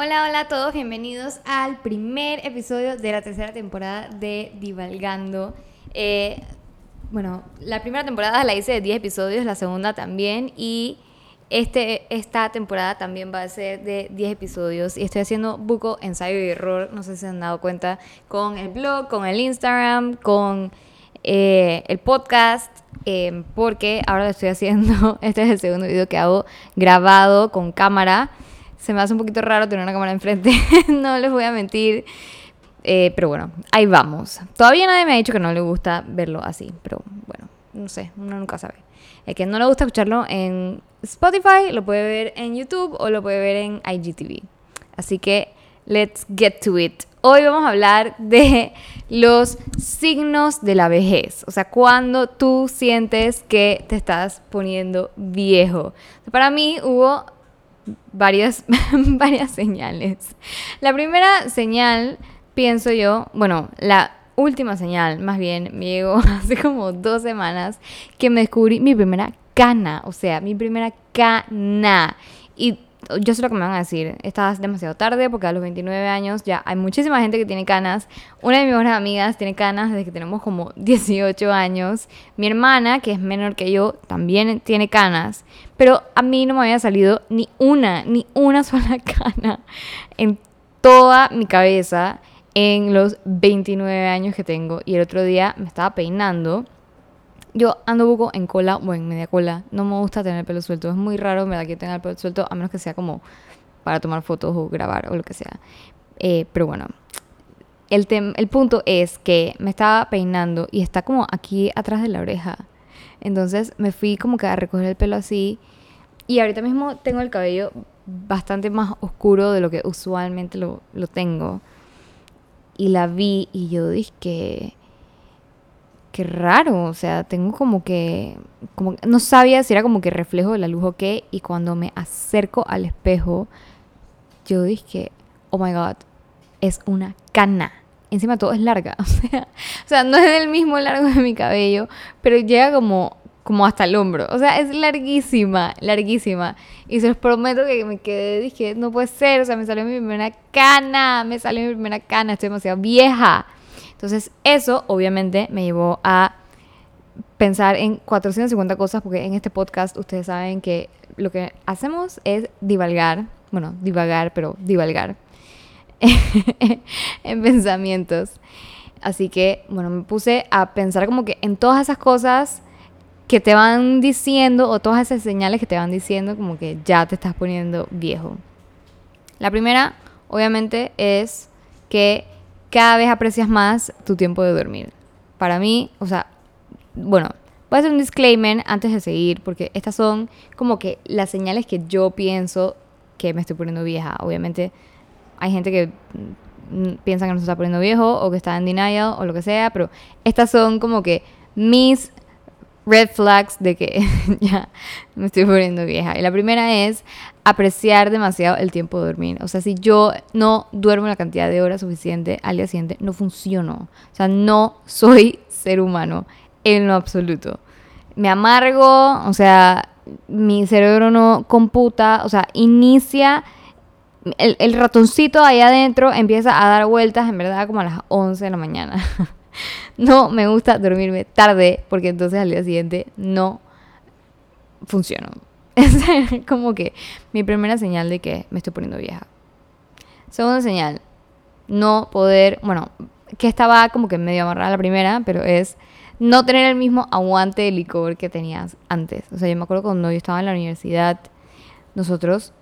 Hola, hola a todos, bienvenidos al primer episodio de la tercera temporada de Divalgando. Eh, bueno, la primera temporada la hice de 10 episodios, la segunda también y este, esta temporada también va a ser de 10 episodios y estoy haciendo buco ensayo y error, no sé si se han dado cuenta, con el blog, con el Instagram, con eh, el podcast, eh, porque ahora lo estoy haciendo, este es el segundo video que hago grabado con cámara se me hace un poquito raro tener una cámara enfrente, no les voy a mentir. Eh, pero bueno, ahí vamos. Todavía nadie me ha dicho que no le gusta verlo así, pero bueno, no sé, uno nunca sabe. El que no le gusta escucharlo en Spotify, lo puede ver en YouTube o lo puede ver en IGTV. Así que, let's get to it. Hoy vamos a hablar de los signos de la vejez, o sea, cuando tú sientes que te estás poniendo viejo. Para mí hubo varias, varias señales. La primera señal, pienso yo, bueno, la última señal, más bien, me llegó hace como dos semanas que me descubrí mi primera cana, o sea, mi primera cana. Y yo sé lo que me van a decir, estás demasiado tarde porque a los 29 años ya hay muchísima gente que tiene canas. Una de mis mejores amigas tiene canas desde que tenemos como 18 años. Mi hermana, que es menor que yo, también tiene canas. Pero a mí no me había salido ni una, ni una sola cana en toda mi cabeza en los 29 años que tengo. Y el otro día me estaba peinando yo ando buco en cola o en media cola. No me gusta tener el pelo suelto. Es muy raro, me da que tenga el pelo suelto, a menos que sea como para tomar fotos o grabar o lo que sea. Eh, pero bueno, el, el punto es que me estaba peinando y está como aquí atrás de la oreja. Entonces me fui como que a recoger el pelo así. Y ahorita mismo tengo el cabello bastante más oscuro de lo que usualmente lo, lo tengo. Y la vi y yo dije que qué raro, o sea, tengo como que, como, no sabía si era como que reflejo de la luz o qué, y cuando me acerco al espejo, yo dije, oh my god, es una cana. Encima todo es larga, o sea, o sea, no es del mismo largo de mi cabello, pero llega como, como hasta el hombro. O sea, es larguísima, larguísima. Y se los prometo que me quedé, dije, no puede ser, o sea, me salió mi primera cana, me salió mi primera cana, estoy demasiado vieja. Entonces eso obviamente me llevó a pensar en 450 cosas porque en este podcast ustedes saben que lo que hacemos es divalgar, bueno, divagar, pero divalgar en pensamientos. Así que, bueno, me puse a pensar como que en todas esas cosas que te van diciendo o todas esas señales que te van diciendo como que ya te estás poniendo viejo. La primera, obviamente, es que cada vez aprecias más tu tiempo de dormir. Para mí, o sea, bueno, voy a hacer un disclaimer antes de seguir, porque estas son como que las señales que yo pienso que me estoy poniendo vieja. Obviamente hay gente que mm, piensa que no se está poniendo viejo o que está en denial o lo que sea, pero estas son como que mis red flags de que ya me estoy poniendo vieja. Y la primera es apreciar demasiado el tiempo de dormir. O sea, si yo no duermo la cantidad de horas suficiente al día siguiente, no funciono. O sea, no soy ser humano en lo absoluto. Me amargo, o sea, mi cerebro no computa, o sea, inicia... El, el ratoncito ahí adentro empieza a dar vueltas en verdad como a las 11 de la mañana. no me gusta dormirme tarde porque entonces al día siguiente no funciono. Es como que mi primera señal de que me estoy poniendo vieja. Segunda señal, no poder, bueno, que estaba como que medio amarrada la primera, pero es no tener el mismo aguante de licor que tenías antes. O sea, yo me acuerdo cuando yo estaba en la universidad, nosotros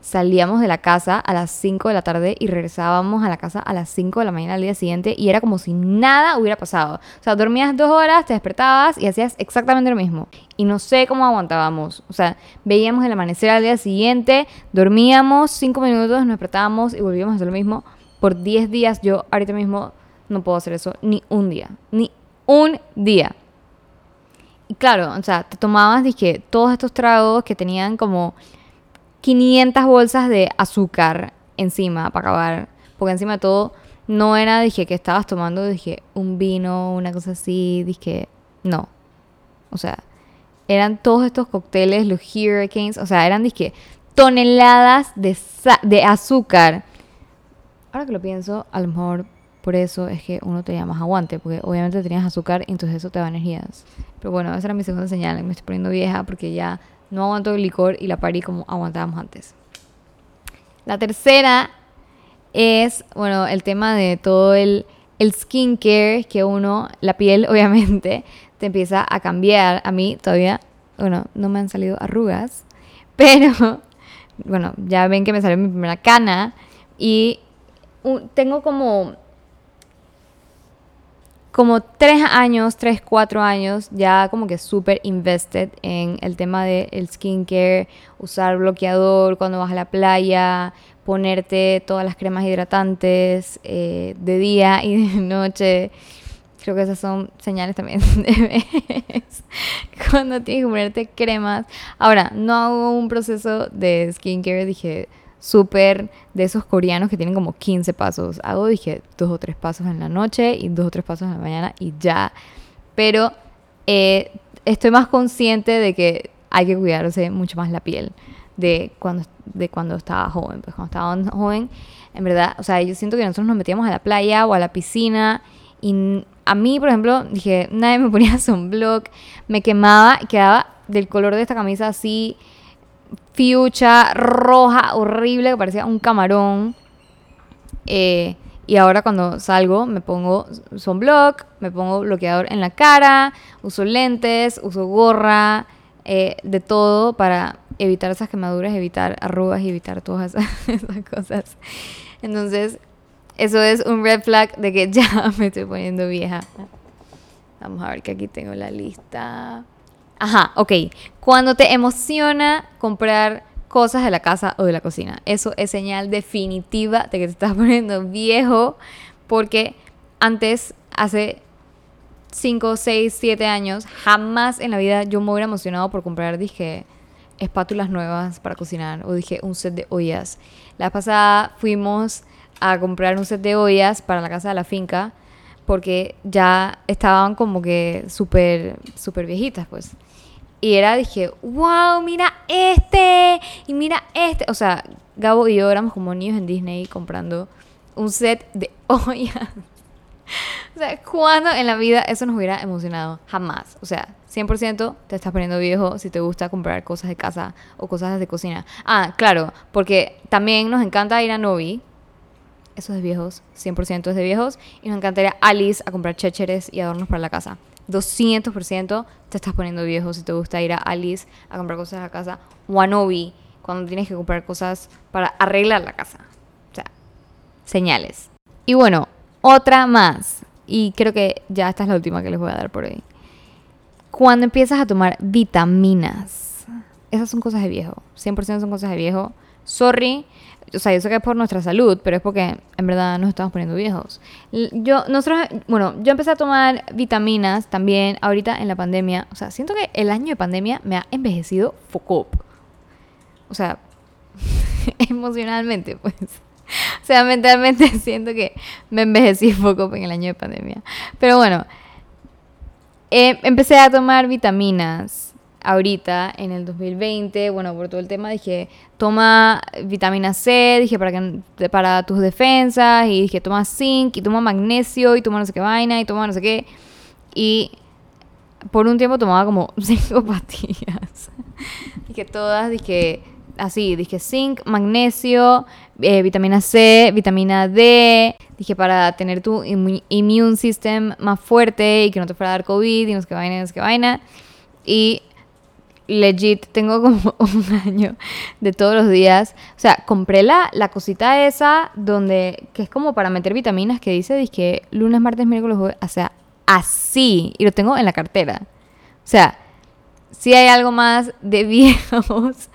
salíamos de la casa a las 5 de la tarde y regresábamos a la casa a las 5 de la mañana al día siguiente y era como si nada hubiera pasado. O sea, dormías dos horas, te despertabas y hacías exactamente lo mismo. Y no sé cómo aguantábamos. O sea, veíamos el amanecer al día siguiente, dormíamos 5 minutos, nos despertábamos y volvíamos a hacer lo mismo por 10 días. Yo ahorita mismo no puedo hacer eso ni un día. Ni un día. Y claro, o sea, te tomabas, dije, todos estos tragos que tenían como 500 bolsas de azúcar encima para acabar. Porque encima de todo, no era, dije, que estabas tomando, dije, un vino, una cosa así, dije, no. O sea, eran todos estos cócteles, los Hurricanes, o sea, eran, dije, toneladas de, de azúcar. Ahora que lo pienso, a lo mejor por eso es que uno tenía más aguante, porque obviamente tenías azúcar y entonces eso te da energías. Pero bueno, esa era mi segunda señal, me estoy poniendo vieja porque ya no aguanto el licor y la parí como aguantábamos antes. La tercera es, bueno, el tema de todo el, el skincare que uno, la piel obviamente, te empieza a cambiar. A mí todavía, bueno, no me han salido arrugas, pero, bueno, ya ven que me salió mi primera cana y tengo como como tres años, tres, cuatro años, ya como que súper invested en el tema del skincare, usar bloqueador cuando vas a la playa, ponerte todas las cremas hidratantes eh, de día y de noche. Creo que esas son señales también de vez. Cuando tienes que ponerte cremas. Ahora, no hago un proceso de skincare, dije, súper de esos coreanos que tienen como 15 pasos. Hago, dije, dos o tres pasos en la noche y dos o tres pasos en la mañana y ya. Pero eh, estoy más consciente de que hay que cuidarse mucho más la piel de cuando, de cuando estaba joven. Pues cuando estaba joven, en verdad, o sea, yo siento que nosotros nos metíamos a la playa o a la piscina y a mí, por ejemplo, dije, nadie me ponía sunblock, me quemaba quedaba del color de esta camisa así fiucha, roja, horrible, que parecía un camarón. Eh, y ahora cuando salgo me pongo sunblock, me pongo bloqueador en la cara, uso lentes, uso gorra, eh, de todo para evitar esas quemaduras, evitar arrugas y evitar todas esas, cosas. Entonces, eso es un red flag de que ya me estoy poniendo vieja. Vamos a ver que aquí tengo la lista. Ajá, ok. Cuando te emociona comprar cosas de la casa o de la cocina. Eso es señal definitiva de que te estás poniendo viejo porque antes, hace 5, 6, 7 años, jamás en la vida yo me hubiera emocionado por comprar, dije, espátulas nuevas para cocinar o dije, un set de ollas. La pasada fuimos a comprar un set de ollas para la casa de la finca porque ya estaban como que súper, súper viejitas, pues. Y era, dije, wow, mira este, y mira este. O sea, Gabo y yo éramos como niños en Disney comprando un set de ollas. o sea, ¿cuándo en la vida eso nos hubiera emocionado? Jamás. O sea, 100% te estás poniendo viejo si te gusta comprar cosas de casa o cosas de cocina. Ah, claro, porque también nos encanta ir a Novi. Eso es de viejos, 100% es de viejos. Y nos encantaría Alice a comprar chécheres y adornos para la casa. 200% te estás poniendo viejo si te gusta ir a Alice a comprar cosas a la casa Novi cuando tienes que comprar cosas para arreglar la casa. O sea, señales. Y bueno, otra más. Y creo que ya esta es la última que les voy a dar por hoy. Cuando empiezas a tomar vitaminas. Esas son cosas de viejo. 100% son cosas de viejo. Sorry, o sea, yo sé que es por nuestra salud, pero es porque en verdad nos estamos poniendo viejos. Yo, nosotros, bueno, yo empecé a tomar vitaminas también ahorita en la pandemia. O sea, siento que el año de pandemia me ha envejecido foco. O sea, emocionalmente, pues. O sea, mentalmente siento que me envejecí poco en el año de pandemia. Pero bueno, eh, empecé a tomar vitaminas ahorita en el 2020, bueno, por todo el tema, dije, toma vitamina C, dije, para, que, para tus defensas, y dije, toma zinc, y toma magnesio, y toma no sé qué vaina, y toma no sé qué. Y por un tiempo tomaba como cinco pastillas. dije, todas, dije, así, dije, zinc, magnesio, eh, vitamina C, vitamina D, dije, para tener tu immune system más fuerte y que no te fuera a dar COVID, y no sé qué vaina, no sé qué vaina. Y legit, tengo como un año de todos los días. O sea, compré la, la cosita esa donde, que es como para meter vitaminas, que dice, dije, lunes, martes, miércoles, jueves, o sea, así. Y lo tengo en la cartera. O sea, si hay algo más de viejos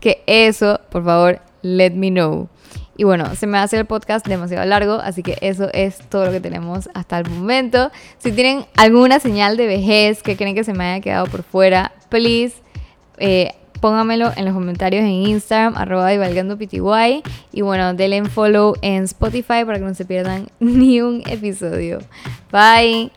que eso, por favor, let me know. Y bueno, se me hacer el podcast demasiado largo, así que eso es todo lo que tenemos hasta el momento. Si tienen alguna señal de vejez que creen que se me haya quedado por fuera, please eh, póngamelo en los comentarios en Instagram, arroba pty. Y bueno, denle follow en Spotify para que no se pierdan ni un episodio. Bye.